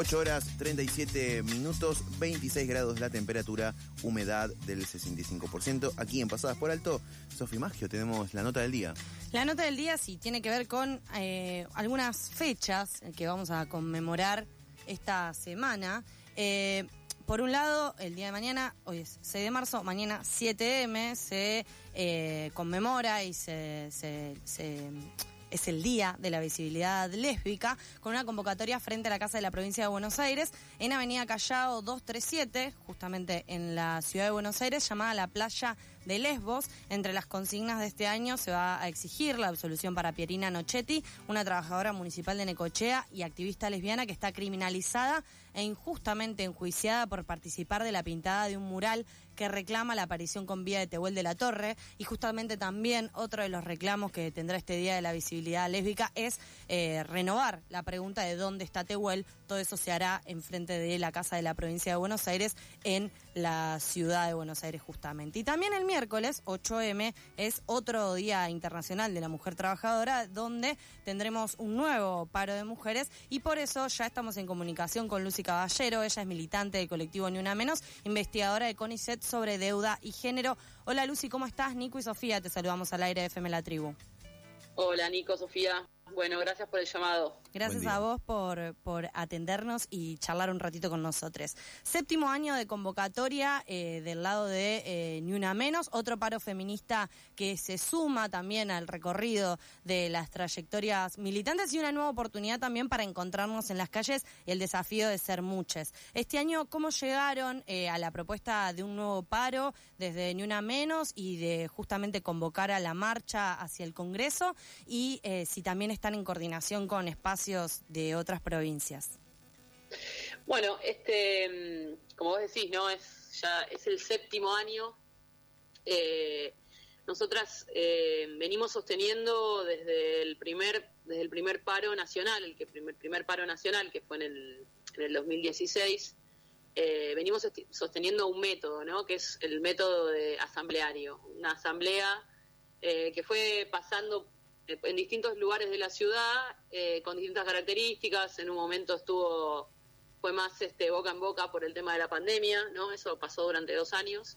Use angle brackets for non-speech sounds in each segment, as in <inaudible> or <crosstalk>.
8 horas 37 minutos, 26 grados la temperatura, humedad del 65%. Aquí en Pasadas por Alto, Sofi Maggio, tenemos la nota del día. La nota del día sí tiene que ver con eh, algunas fechas que vamos a conmemorar esta semana. Eh, por un lado, el día de mañana, hoy es 6 de marzo, mañana 7M, se eh, conmemora y se es el Día de la Visibilidad Lésbica, con una convocatoria frente a la Casa de la Provincia de Buenos Aires, en Avenida Callao 237, justamente en la ciudad de Buenos Aires, llamada la Playa de Lesbos. Entre las consignas de este año se va a exigir la absolución para Pierina Nochetti, una trabajadora municipal de Necochea y activista lesbiana que está criminalizada e injustamente enjuiciada por participar de la pintada de un mural que reclama la aparición con vía de Tehuel de la Torre y justamente también otro de los reclamos que tendrá este Día de la Visibilidad Lésbica es eh, renovar la pregunta de dónde está Tehuel. Todo eso se hará en frente de la Casa de la Provincia de Buenos Aires en la ciudad de Buenos Aires justamente. Y también el miércoles 8M es otro Día Internacional de la Mujer Trabajadora donde tendremos un nuevo paro de mujeres y por eso ya estamos en comunicación con Lucy Caballero, ella es militante del colectivo Ni Una Menos, investigadora de CONICET sobre deuda y género. Hola Lucy, ¿cómo estás? Nico y Sofía, te saludamos al aire de FM La Tribu. Hola Nico, Sofía. Bueno, gracias por el llamado. Gracias a vos por, por atendernos y charlar un ratito con nosotros. Séptimo año de convocatoria eh, del lado de eh, Ni Una Menos, otro paro feminista que se suma también al recorrido de las trayectorias militantes y una nueva oportunidad también para encontrarnos en las calles y el desafío de ser muchas. Este año, ¿cómo llegaron eh, a la propuesta de un nuevo paro desde Ni Una Menos y de justamente convocar a la marcha hacia el Congreso? Y si también están en coordinación con espacios de otras provincias? Bueno, este, como vos decís, no es ya es el séptimo año. Eh, nosotras eh, venimos sosteniendo desde el primer desde el primer paro nacional, el que primer, primer paro nacional que fue en el, en el 2016. Eh, venimos sosteniendo un método, ¿no? que es el método de asambleario, una asamblea que fue pasando en distintos lugares de la ciudad, eh, con distintas características. En un momento estuvo, fue más este, boca en boca por el tema de la pandemia, ¿no? Eso pasó durante dos años.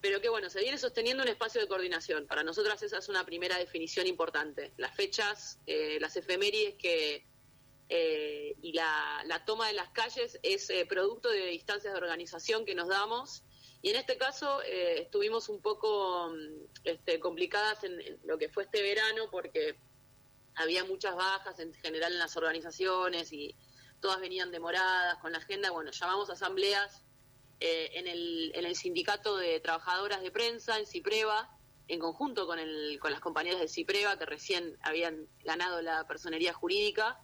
Pero que bueno, se viene sosteniendo un espacio de coordinación. Para nosotras esa es una primera definición importante. Las fechas, eh, las efemérides que, eh, y la, la, toma de las calles es producto de distancias de organización que nos damos y en este caso eh, estuvimos un poco mm, este, complicadas en, lo que fue este verano porque había muchas bajas en general en las organizaciones y todas venían demoradas con la agenda. Bueno, llamamos asambleas eh, en, el, en el sindicato de trabajadoras de prensa, en Cipreva, en conjunto con, el, con las compañeras de Cipreva que recién habían ganado la personería jurídica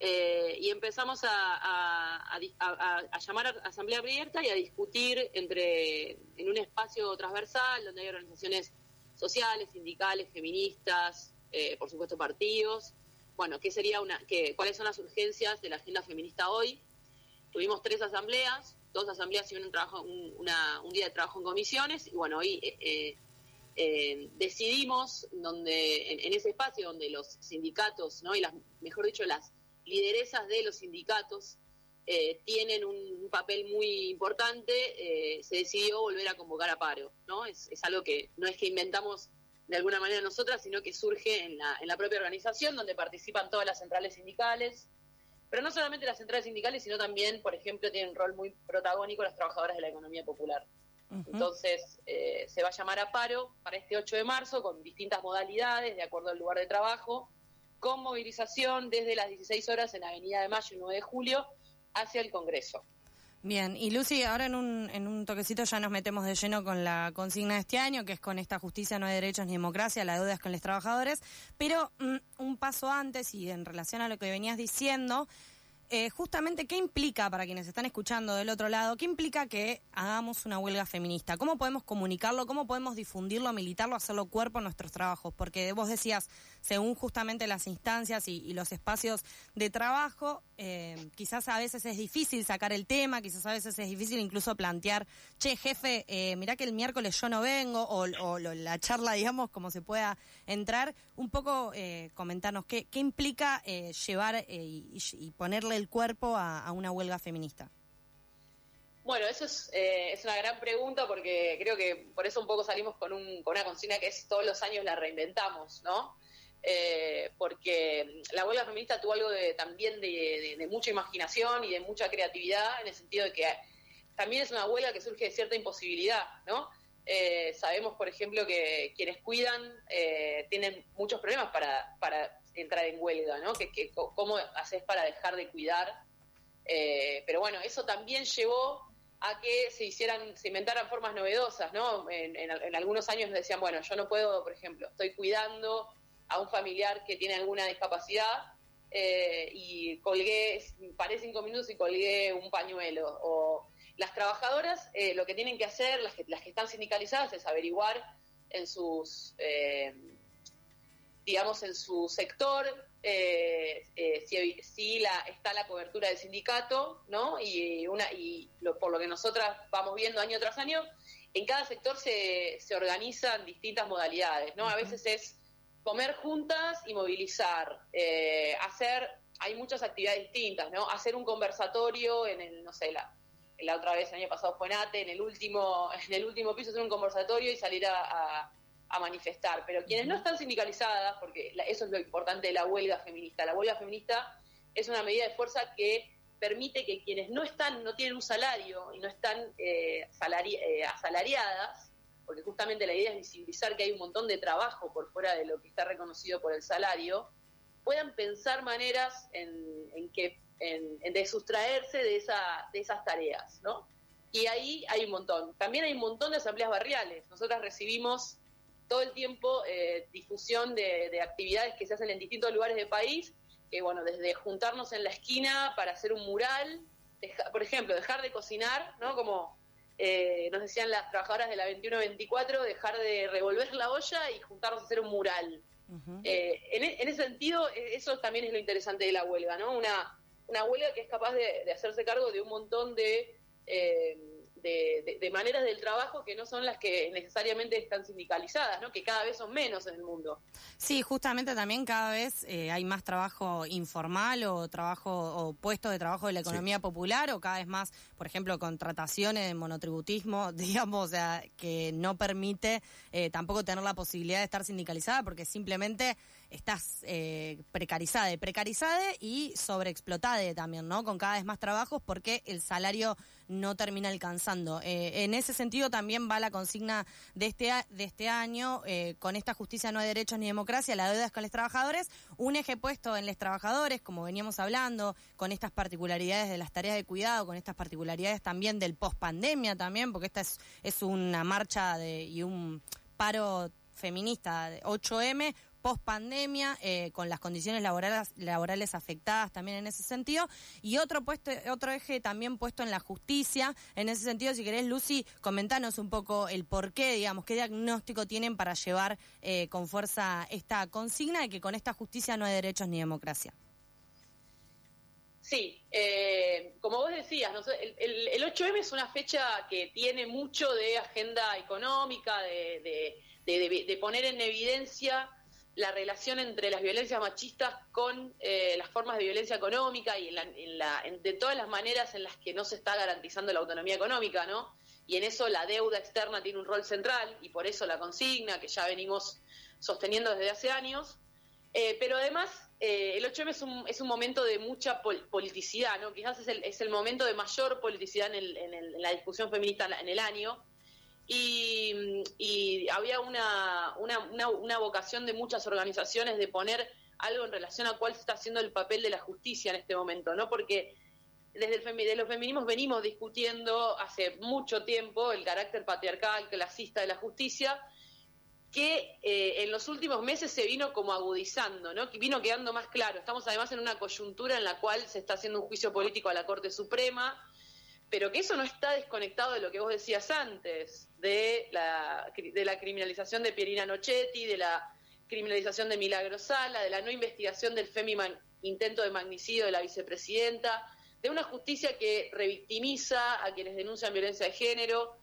eh, y empezamos a, llamar a asamblea abierta y a discutir entre en un espacio transversal donde hay organizaciones sociales, sindicales, feministas, eh, por supuesto partidos. Bueno, ¿qué sería una, qué, ¿cuáles son las urgencias de la agenda feminista hoy? Tuvimos tres asambleas, dos asambleas y un, trabajo, un, día de trabajo en comisiones y bueno, hoy eh, decidimos donde en, en, ese espacio donde los sindicatos, ¿no? y las, mejor dicho, las lideresas de los sindicatos eh, tienen un, papel muy importante, eh, se decidió volver a convocar a paro, ¿no? Es, algo que no es que inventamos de alguna manera nosotras, sino que surge en la, en la propia organización, donde participan todas las centrales sindicales, pero no solamente las centrales sindicales, sino también, por ejemplo, tienen un rol muy protagónico las trabajadoras de la economía popular. Entonces, eh, se va a llamar a paro para este 8 de marzo con distintas modalidades, de acuerdo al lugar de trabajo, con movilización desde las 16 horas en Avenida de Mayo y 9 de julio hacia el Congreso. Bien, y Lucy, ahora en un, en un toquecito ya nos metemos de lleno con la consigna de este año, que es con esta justicia no hay derechos ni democracia, la deuda es con los trabajadores, pero mm, un paso antes y en relación a lo que venías diciendo, eh, justamente qué implica, para quienes están escuchando del otro lado, qué implica que hagamos una huelga feminista. ¿Cómo podemos comunicarlo? ¿Cómo podemos difundirlo, militarlo, hacerlo cuerpo en nuestros trabajos? Porque vos decías, según justamente las instancias y, los espacios de trabajo, eh, quizás a veces es difícil sacar el tema, quizás a veces es difícil incluso plantear, che, jefe, eh, mirá que el miércoles yo no vengo, o, la charla, digamos, como se pueda entrar. Un poco eh, comentarnos qué, qué implica llevar y ponerle el cuerpo a, una huelga feminista? Bueno, eso es, eh, es, una gran pregunta porque creo que por eso un poco salimos con, un, con una consigna que es todos los años la reinventamos, ¿no? Eh, porque la huelga feminista tuvo algo de, también de, mucha imaginación y de mucha creatividad en el sentido de que también es una huelga que surge de cierta imposibilidad, ¿no? Eh, sabemos, por ejemplo, que quienes cuidan tienen muchos problemas para, para entrar en huelga, ¿no? Que, ¿Cómo haces para dejar de cuidar? Eh, pero bueno, eso también llevó a que se hicieran, se inventaran formas novedosas, ¿no? En, algunos años decían, bueno, yo no puedo, por ejemplo, estoy cuidando a un familiar que tiene alguna discapacidad eh, y colgué, paré cinco minutos y colgué un pañuelo. O las trabajadoras eh, lo que tienen que hacer, las que, las que están sindicalizadas, es averiguar en sus digamos, en su sector, eh, eh, si, la, está la cobertura del sindicato, ¿no? Y, una, y por lo que nosotras vamos viendo año tras año, en cada sector se, se organizan distintas modalidades, ¿no? A veces es comer juntas y movilizar, eh, hacer, hay muchas actividades distintas, ¿no? Hacer un conversatorio en el, no sé, la, la otra vez, el año pasado fue en ATE, en el último, <laughs> en el último piso hacer un conversatorio y salir a a manifestar, pero quienes no están sindicalizadas, porque eso es lo importante de la huelga feminista, la huelga feminista es una medida de fuerza que permite que quienes no están, no tienen un salario y no están eh, eh, asalariadas, porque justamente la idea es visibilizar que hay un montón de trabajo por fuera de lo que está reconocido por el salario, puedan pensar maneras en, que en, de sustraerse de, esa, de esas tareas, ¿no? Y ahí hay un montón. También hay un montón de asambleas barriales. Nosotras recibimos todo el tiempo eh, difusión de, actividades que se hacen en distintos lugares del país, que bueno, desde juntarnos en la esquina para hacer un mural, por ejemplo, dejar de cocinar, ¿no? Como eh, nos decían las trabajadoras de la 21-24, dejar de revolver la olla y juntarnos a hacer un mural. Eh, e, en, ese sentido, e, eso también es lo interesante de la huelga, ¿no? Una, una huelga que es capaz de, hacerse cargo de un montón de de, maneras del trabajo que no son las que necesariamente están sindicalizadas, ¿no? que cada vez son menos en el mundo. Sí, justamente también cada vez eh, hay más trabajo informal o trabajo o puestos de trabajo de la economía popular o cada vez más, por ejemplo, contrataciones de monotributismo, <laughs> digamos, o sea, que no permite eh, tampoco tener la posibilidad de estar sindicalizada porque simplemente estás eh, precarizada, precarizada y sobreexplotada también, ¿no? Con cada vez más trabajos porque el salario no termina alcanzando. Eh, en ese sentido también va la consigna de este, de este año, eh, con esta justicia no hay derechos ni democracia, la deuda es con los trabajadores, un eje puesto en los trabajadores, como veníamos hablando, con estas particularidades de las tareas de cuidado, con estas particularidades también del post pandemia también, porque esta es, es una marcha de, y un paro feminista de 8M post pandemia, eh, con las condiciones laborales, laborales afectadas también en ese sentido. Y otro, puesto, otro eje también puesto en la justicia. En ese sentido, si querés, Lucy, comentanos un poco el por qué, digamos, qué diagnóstico tienen para llevar eh, con fuerza esta consigna de que con esta justicia no hay derechos ni democracia. Sí, eh, como vos decías, el, 8M es una fecha que tiene mucho de agenda económica, de, de poner en evidencia la relación entre las violencias machistas con eh, las formas de violencia económica y de todas las maneras en las que no se está garantizando la autonomía económica, ¿no? Y en eso la deuda externa tiene un rol central y por eso la consigna que ya venimos sosteniendo desde hace años. Eh, pero además, eh, el 8M es un, es un momento de mucha politicidad, ¿no? Quizás es el, es el momento de mayor politicidad en, en la discusión feminista en el año y, había una, una, una, vocación de muchas organizaciones de poner algo en relación a cuál está haciendo el papel de la justicia en este momento, ¿no? Porque desde el de los feminismos venimos discutiendo hace mucho tiempo el carácter patriarcal, clasista de la justicia, que eh, en los últimos meses se vino como agudizando, ¿no? que vino quedando más claro. Estamos además en una coyuntura en la cual se está haciendo un juicio político a la Corte Suprema, pero que eso no está desconectado de lo que vos decías antes, de la, de la criminalización de Pierina Nochetti, de la criminalización de Milagro Sala, de la no investigación del FEMI intento de magnicidio de la vicepresidenta, de una justicia que revictimiza a quienes denuncian violencia de género,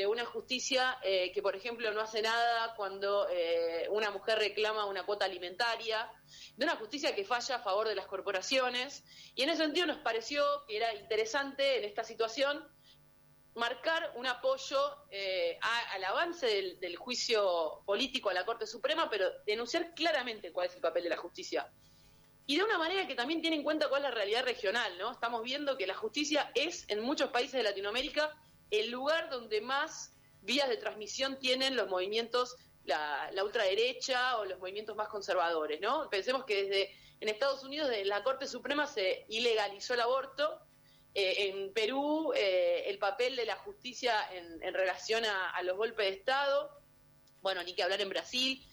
de una justicia eh, que, por ejemplo, no hace nada cuando eh, una mujer reclama una cuota alimentaria, de una justicia que falla a favor de las corporaciones. Y en ese sentido nos pareció que era interesante en esta situación marcar un apoyo eh, al avance del, del, juicio político a la Corte Suprema, pero denunciar claramente cuál es el papel de la justicia. Y de una manera que también tiene en cuenta cuál es la realidad regional, ¿no? Estamos viendo que la justicia es, en muchos países de Latinoamérica, el lugar donde más vías de transmisión tienen los movimientos, la, ultraderecha o los movimientos más conservadores, ¿no? Pensemos que desde en Estados Unidos, desde la Corte Suprema se ilegalizó el aborto, eh, en Perú eh, el papel de la justicia en, relación a, los golpes de Estado, bueno, ni que hablar en Brasil,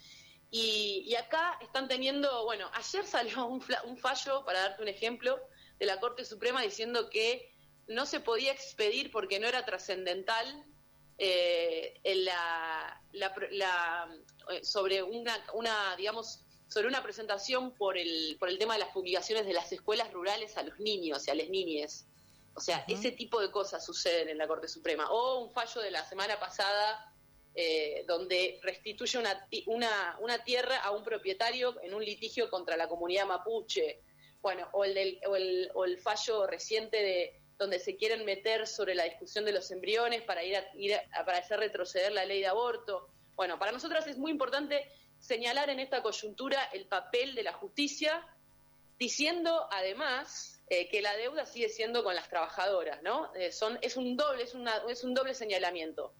y, acá están teniendo, bueno, ayer salió un, un fallo, para darte un ejemplo, de la Corte Suprema diciendo que no se podía expedir porque no era trascendental eh, la, eh, sobre una, una, digamos, sobre una presentación por el, por el tema de las publicaciones de las escuelas rurales a los niños y a las niñas. O sea, ese tipo de cosas suceden en la Corte Suprema. O un fallo de la semana pasada eh, donde restituye una, una, una, tierra a un propietario en un litigio contra la comunidad mapuche. Bueno, o el, del, o el, o el fallo reciente de donde se quieren meter sobre la discusión de los embriones para ir, a, ir para hacer retroceder la ley de aborto. Bueno, para nosotras es muy importante señalar en esta coyuntura el papel de la justicia, diciendo además eh, que la deuda sigue siendo con las trabajadoras, ¿no? Eh, son, es un doble, es, una, es un doble señalamiento.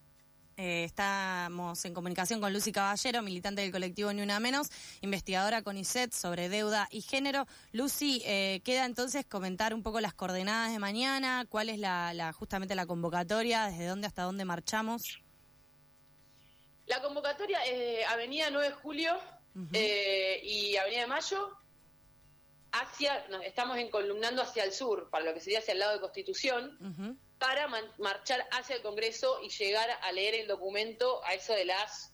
Eh, estamos en comunicación con Lucy Caballero, militante del colectivo Ni Una Menos, investigadora con ISET sobre deuda y género. Lucy, eh, queda entonces comentar un poco las coordenadas de mañana, cuál es la, justamente la convocatoria, desde dónde hasta dónde marchamos. La convocatoria es Avenida 9 de Julio eh, y Avenida de Mayo. Hacia, nos estamos encolumnando hacia el sur, para lo que sería hacia el lado de Constitución para marchar hacia el Congreso y llegar a leer el documento a eso de las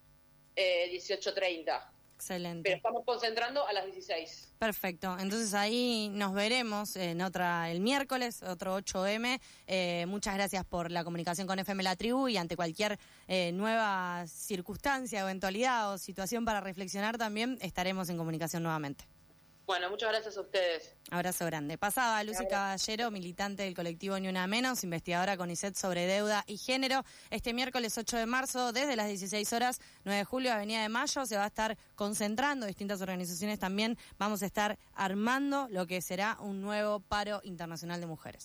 eh, 18.30. Excelente. Pero estamos concentrando a las 16. Perfecto. Entonces ahí nos veremos en otra el miércoles, otro 8M. Eh, muchas gracias por la comunicación con FM La Tribu y ante cualquier eh, nueva circunstancia, eventualidad o situación para reflexionar también estaremos en comunicación nuevamente. Bueno, muchas gracias a ustedes. Abrazo grande. Pasaba Lucy Caballero, militante del colectivo Ni Una Menos, investigadora con ISET sobre deuda y género. Este miércoles 8 de marzo, desde las 16 horas, 9 de julio, Avenida de Mayo, se va a estar concentrando, distintas organizaciones también, vamos a estar armando lo que será un nuevo paro internacional de mujeres.